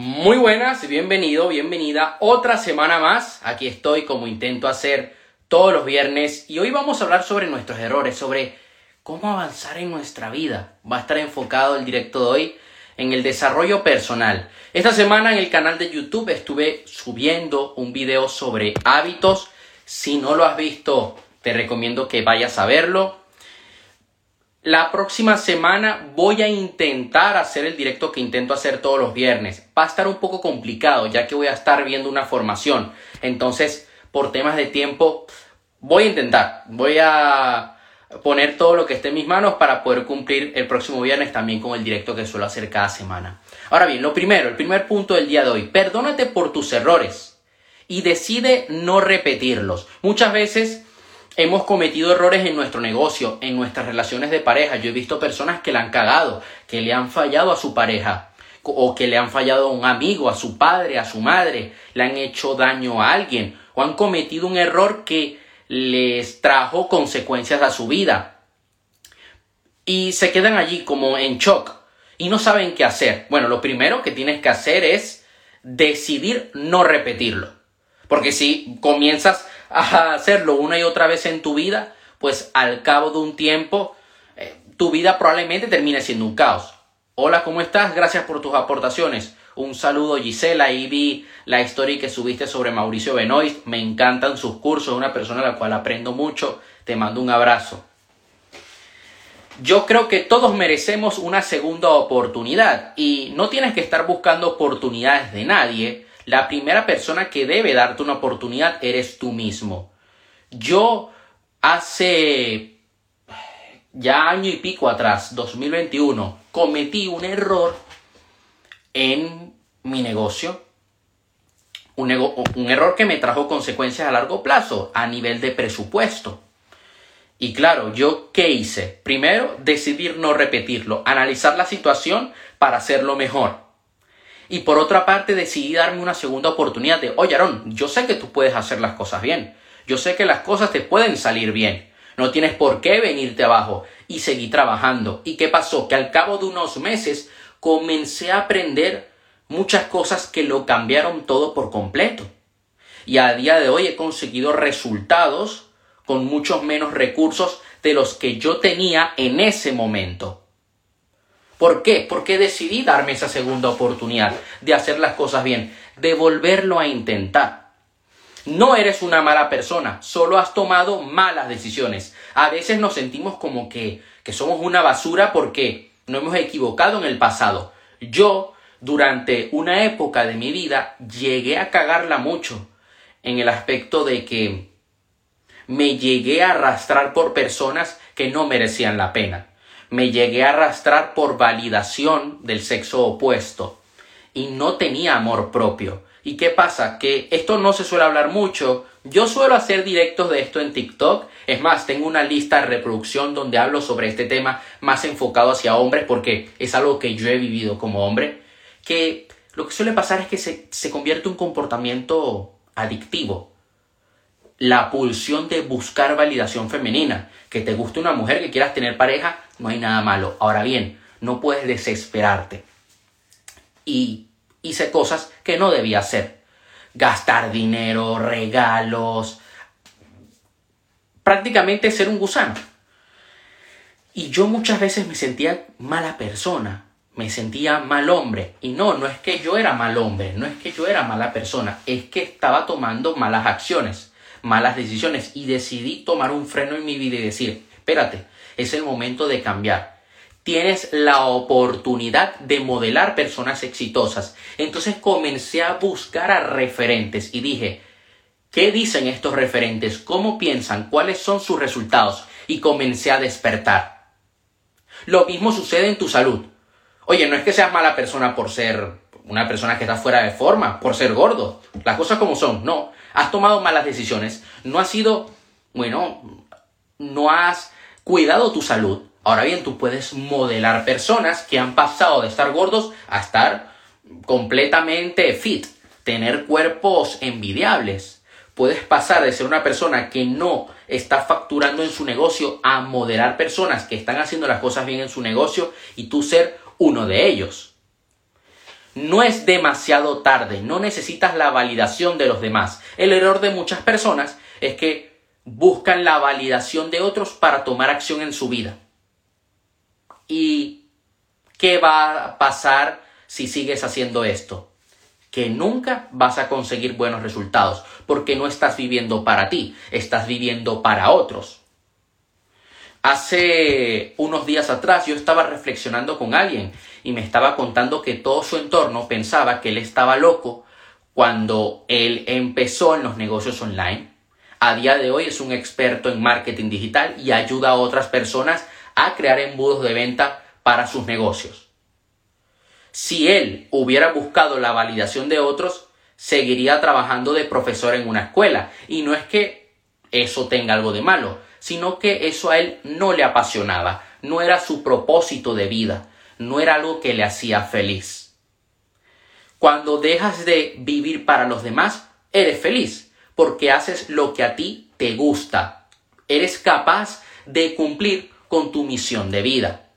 Muy buenas, bienvenido, bienvenida. Otra semana más. Aquí estoy como intento hacer todos los viernes y hoy vamos a hablar sobre nuestros errores, sobre cómo avanzar en nuestra vida. Va a estar enfocado el directo de hoy en el desarrollo personal. Esta semana en el canal de YouTube estuve subiendo un video sobre hábitos. Si no lo has visto, te recomiendo que vayas a verlo. La próxima semana voy a intentar hacer el directo que intento hacer todos los viernes. Va a estar un poco complicado ya que voy a estar viendo una formación. Entonces, por temas de tiempo, voy a intentar. Voy a poner todo lo que esté en mis manos para poder cumplir el próximo viernes también con el directo que suelo hacer cada semana. Ahora bien, lo primero, el primer punto del día de hoy, perdónate por tus errores y decide no repetirlos. Muchas veces hemos cometido errores en nuestro negocio, en nuestras relaciones de pareja. Yo he visto personas que le han cagado, que le han fallado a su pareja, o que le han fallado a un amigo, a su padre, a su madre, le han hecho daño a alguien, o han cometido un error que les trajo consecuencias a su vida. Y se quedan allí como en shock y no saben qué hacer. Bueno, lo primero que tienes que hacer es decidir no repetirlo. Porque si comienzas a hacerlo una y otra vez en tu vida, pues al cabo de un tiempo eh, tu vida probablemente termine siendo un caos. Hola, ¿cómo estás? Gracias por tus aportaciones. Un saludo Gisela, ahí vi la historia que subiste sobre Mauricio Benoist, me encantan sus cursos, una persona a la cual aprendo mucho, te mando un abrazo. Yo creo que todos merecemos una segunda oportunidad y no tienes que estar buscando oportunidades de nadie, la primera persona que debe darte una oportunidad eres tú mismo. Yo hace ya año y pico atrás, 2021, cometí un error en mi negocio. Un, error que me trajo consecuencias a largo plazo a nivel de presupuesto. Y claro, yo qué hice? Primero, decidir no repetirlo, analizar la situación para hacerlo mejor. Y por otra parte decidí darme una segunda oportunidad de, oye Aaron, yo sé que tú puedes hacer las cosas bien. Yo sé que las cosas te pueden salir bien. No tienes por qué venirte abajo y seguir trabajando. ¿Y qué pasó? Que al cabo de unos meses comencé a aprender muchas cosas que lo cambiaron todo por completo. Y a día de hoy he conseguido resultados con muchos menos recursos de los que yo tenía en ese momento. ¿Por qué? Porque decidí darme esa segunda oportunidad de hacer las cosas bien, de volverlo a intentar. No eres una mala persona, solo has tomado malas decisiones. A veces nos sentimos como que, que somos una basura porque no hemos equivocado en el pasado. Yo, durante una época de mi vida, llegué a cagarla mucho en el aspecto de que me llegué a arrastrar por personas que no merecían la pena me llegué a arrastrar por validación del sexo opuesto y no tenía amor propio. ¿Y qué pasa? Que esto no se suele hablar mucho. Yo suelo hacer directos de esto en TikTok. Es más, tengo una lista de reproducción donde hablo sobre este tema más enfocado hacia hombres porque es algo que yo he vivido como hombre. Que lo que suele pasar es que se, se convierte en un comportamiento adictivo la pulsión de buscar validación femenina. Que te guste una mujer, que quieras tener pareja, no hay nada malo. Ahora bien, no puedes desesperarte. Y hice cosas que no debía hacer. Gastar dinero, regalos, prácticamente ser un gusano. Y yo muchas veces me sentía mala persona, me sentía mal hombre. Y no, no es que yo era mal hombre, no es que yo era mala persona, es que estaba tomando malas acciones malas decisiones y decidí tomar un freno en mi vida y decir, espérate, es el momento de cambiar. Tienes la oportunidad de modelar personas exitosas. Entonces comencé a buscar a referentes y dije, ¿qué dicen estos referentes? ¿Cómo piensan? ¿Cuáles son sus resultados? Y comencé a despertar. Lo mismo sucede en tu salud. Oye, no es que seas mala persona por ser una persona que está fuera de forma, por ser gordo. Las cosas como son, no has tomado malas decisiones, no has sido, bueno, no has cuidado tu salud. Ahora bien, tú puedes modelar personas que han pasado de estar gordos a estar completamente fit, tener cuerpos envidiables. Puedes pasar de ser una persona que no está facturando en su negocio a modelar personas que están haciendo las cosas bien en su negocio y tú ser uno de ellos. No es demasiado tarde, no necesitas la validación de los demás. El error de muchas personas es que buscan la validación de otros para tomar acción en su vida. ¿Y qué va a pasar si sigues haciendo esto? Que nunca vas a conseguir buenos resultados, porque no estás viviendo para ti, estás viviendo para otros. Hace unos días atrás yo estaba reflexionando con alguien y me estaba contando que todo su entorno pensaba que él estaba loco cuando él empezó en los negocios online. A día de hoy es un experto en marketing digital y ayuda a otras personas a crear embudos de venta para sus negocios. Si él hubiera buscado la validación de otros, seguiría trabajando de profesor en una escuela. Y no es que eso tenga algo de malo, sino que eso a él no le apasionaba, no era su propósito de vida, no era algo que le hacía feliz. Cuando dejas de vivir para los demás, eres feliz, porque haces lo que a ti te gusta. Eres capaz de cumplir con tu misión de vida.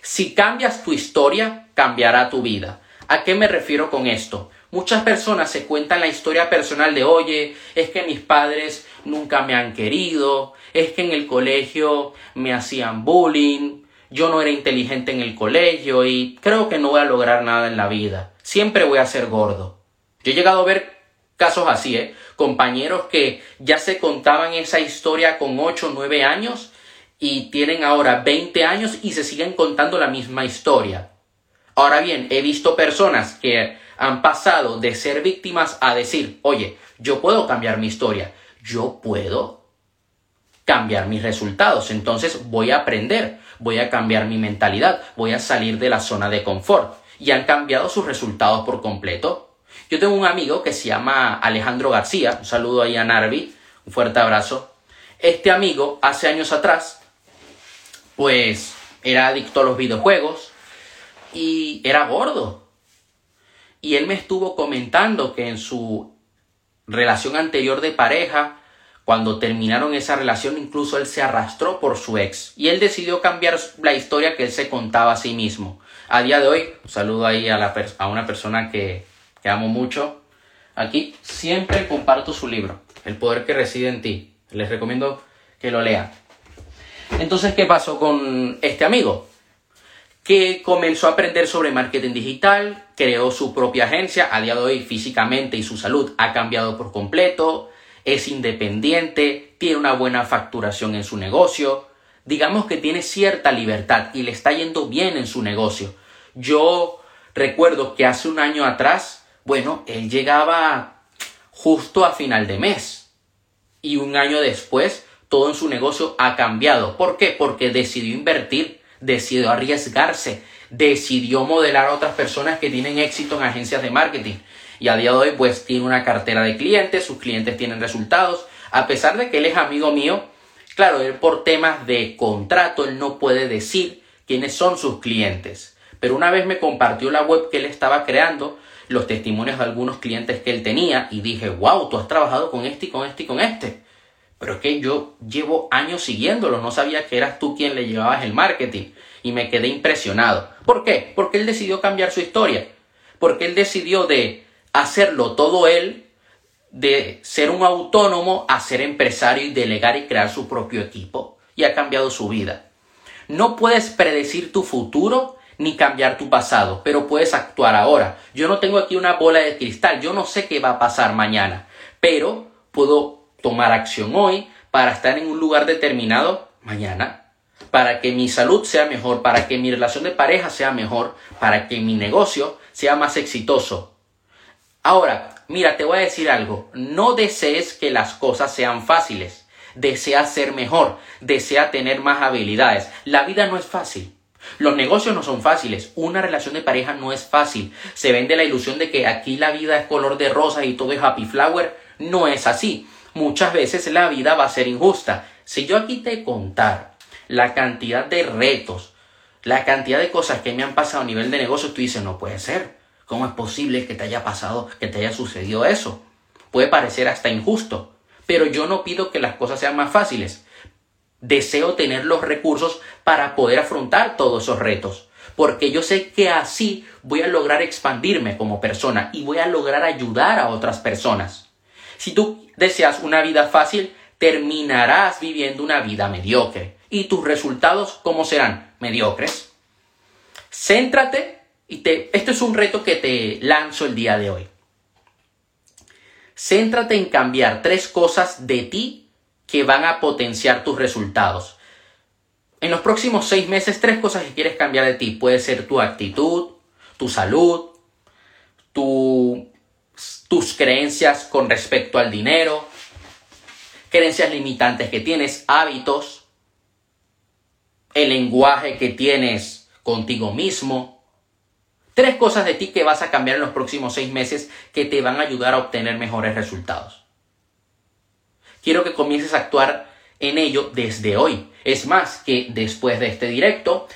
Si cambias tu historia, cambiará tu vida. ¿A qué me refiero con esto? Muchas personas se cuentan la historia personal de, oye, es que mis padres nunca me han querido, es que en el colegio me hacían bullying, yo no era inteligente en el colegio y creo que no voy a lograr nada en la vida, siempre voy a ser gordo. Yo he llegado a ver casos así, ¿eh? compañeros que ya se contaban esa historia con 8 o 9 años y tienen ahora 20 años y se siguen contando la misma historia. Ahora bien, he visto personas que han pasado de ser víctimas a decir, oye, yo puedo cambiar mi historia, yo puedo cambiar mis resultados, entonces voy a aprender, voy a cambiar mi mentalidad, voy a salir de la zona de confort. Y han cambiado sus resultados por completo. Yo tengo un amigo que se llama Alejandro García, un saludo ahí a Narvi, un fuerte abrazo. Este amigo, hace años atrás, pues era adicto a los videojuegos y era gordo. Y él me estuvo comentando que en su relación anterior de pareja, cuando terminaron esa relación, incluso él se arrastró por su ex. Y él decidió cambiar la historia que él se contaba a sí mismo. A día de hoy, saludo ahí a, la a una persona que, que amo mucho. Aquí siempre comparto su libro, El poder que reside en ti. Les recomiendo que lo lean. Entonces, ¿qué pasó con este amigo? Que comenzó a aprender sobre marketing digital, creó su propia agencia, a día de hoy físicamente y su salud ha cambiado por completo, es independiente, tiene una buena facturación en su negocio, digamos que tiene cierta libertad y le está yendo bien en su negocio. Yo recuerdo que hace un año atrás, bueno, él llegaba justo a final de mes y un año después todo en su negocio ha cambiado. ¿Por qué? Porque decidió invertir decidió arriesgarse, decidió modelar a otras personas que tienen éxito en agencias de marketing. Y a día de hoy pues tiene una cartera de clientes, sus clientes tienen resultados. A pesar de que él es amigo mío, claro, él por temas de contrato, él no puede decir quiénes son sus clientes. Pero una vez me compartió la web que él estaba creando, los testimonios de algunos clientes que él tenía y dije, wow, tú has trabajado con este y con este y con este. Pero es que yo llevo años siguiéndolo, no sabía que eras tú quien le llevabas el marketing y me quedé impresionado. ¿Por qué? Porque él decidió cambiar su historia, porque él decidió de hacerlo todo él, de ser un autónomo a ser empresario y delegar y crear su propio equipo y ha cambiado su vida. No puedes predecir tu futuro ni cambiar tu pasado, pero puedes actuar ahora. Yo no tengo aquí una bola de cristal, yo no sé qué va a pasar mañana, pero puedo tomar acción hoy para estar en un lugar determinado mañana, para que mi salud sea mejor, para que mi relación de pareja sea mejor, para que mi negocio sea más exitoso. Ahora, mira, te voy a decir algo, no desees que las cosas sean fáciles, desea ser mejor, desea tener más habilidades. La vida no es fácil. Los negocios no son fáciles, una relación de pareja no es fácil. Se vende la ilusión de que aquí la vida es color de rosa y todo es happy flower. No es así muchas veces la vida va a ser injusta. Si yo aquí te contar la cantidad de retos, la cantidad de cosas que me han pasado a nivel de negocio, tú dices, no puede ser. ¿Cómo es posible que te haya pasado, que te haya sucedido eso? Puede parecer hasta injusto, pero yo no pido que las cosas sean más fáciles. Deseo tener los recursos para poder afrontar todos esos retos. porque yo sé que así voy a lograr expandirme como persona y voy a lograr ayudar a otras personas. Si tú deseas una vida fácil, terminarás viviendo una vida mediocre. ¿Y tus resultados cómo serán? Mediocres. Céntrate y te... Esto es un reto que te lanzo el día de hoy. Céntrate en cambiar tres cosas de ti que van a potenciar tus resultados. En los próximos seis meses, tres cosas que quieres cambiar de ti. Puede ser tu actitud, tu salud, tu, tus creencias con respecto al dinero, creencias limitantes que tienes, hábitos, el lenguaje que tienes contigo mismo. Tres cosas de ti que vas a cambiar en los próximos seis meses que te van a ayudar a obtener mejores resultados. Quiero que comiences a actuar en ello desde hoy. Es más, que después de este directo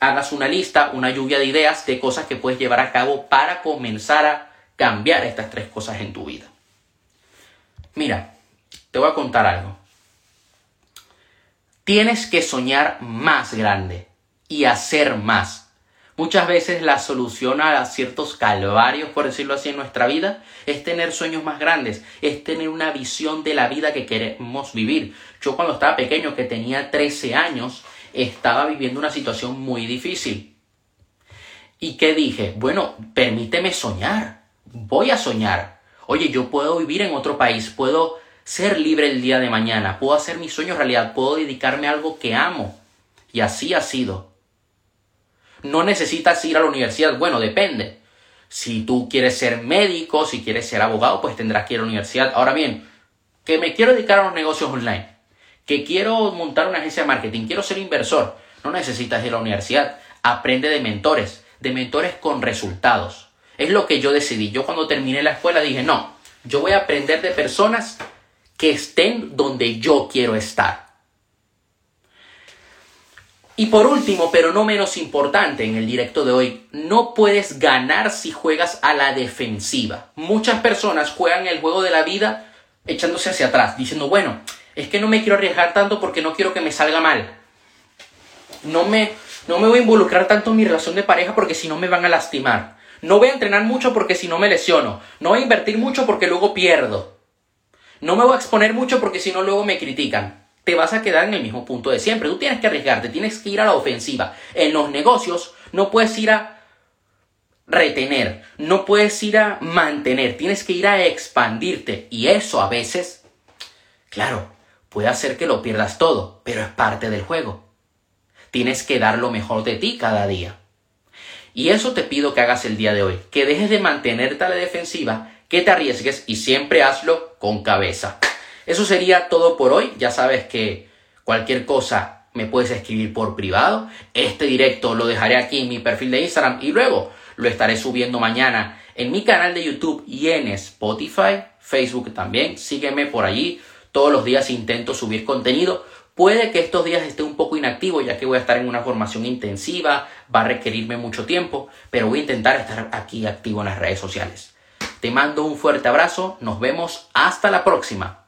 hagas una lista, una lluvia de ideas de cosas que puedes llevar a cabo para comenzar a cambiar estas tres cosas en tu vida. Mira, te voy a contar algo. Tienes que soñar más grande y hacer más. Muchas veces la solución a ciertos calvarios, por decirlo así, en nuestra vida es tener sueños más grandes, es tener una visión de la vida que queremos vivir. Yo cuando estaba pequeño, que tenía 13 años, estaba viviendo una situación muy difícil. ¿Y qué dije? Bueno, permíteme soñar, voy a soñar. Oye, yo puedo vivir en otro país, puedo ser libre el día de mañana, puedo hacer mis sueños realidad, puedo dedicarme a algo que amo. Y así ha sido no necesitas ir a la universidad. Bueno, depende. Si tú quieres ser médico, si quieres ser abogado, pues tendrás que ir a la universidad. Ahora bien, que me quiero dedicar a los negocios online, que quiero montar una agencia de marketing, quiero ser inversor, no necesitas ir a la universidad. Aprende de mentores, de mentores con resultados. Es lo que yo decidí. Yo cuando terminé la escuela dije, no, yo voy a aprender de personas que estén donde yo quiero estar. Y por último, pero no menos importante en el directo de hoy, no puedes ganar si juegas a la defensiva. Muchas personas juegan el juego de la vida echándose hacia atrás, diciendo, bueno, es que no me quiero arriesgar tanto porque no quiero que me salga mal. No me, no me voy a involucrar tanto en mi relación de pareja porque si no me van a lastimar. No voy a entrenar mucho porque si no me lesiono. No voy a invertir mucho porque luego pierdo. No me voy a exponer mucho porque si no luego me critican te vas a quedar en el mismo punto de siempre. Tú tienes que arriesgarte, tienes que ir a la ofensiva. En los negocios no puedes ir a retener, no puedes ir a mantener, tienes que ir a expandirte. Y eso a veces, claro, puede hacer que lo pierdas todo, pero es parte del juego. Tienes que dar lo mejor de ti cada día. Y eso te pido que hagas el día de hoy, que dejes de mantenerte a la defensiva, que te arriesgues y siempre hazlo con cabeza. Eso sería todo por hoy. Ya sabes que cualquier cosa me puedes escribir por privado. Este directo lo dejaré aquí en mi perfil de Instagram y luego lo estaré subiendo mañana en mi canal de YouTube y en Spotify, Facebook también. Sígueme por allí. Todos los días intento subir contenido. Puede que estos días esté un poco inactivo ya que voy a estar en una formación intensiva, va a requerirme mucho tiempo, pero voy a intentar estar aquí activo en las redes sociales. Te mando un fuerte abrazo, nos vemos hasta la próxima.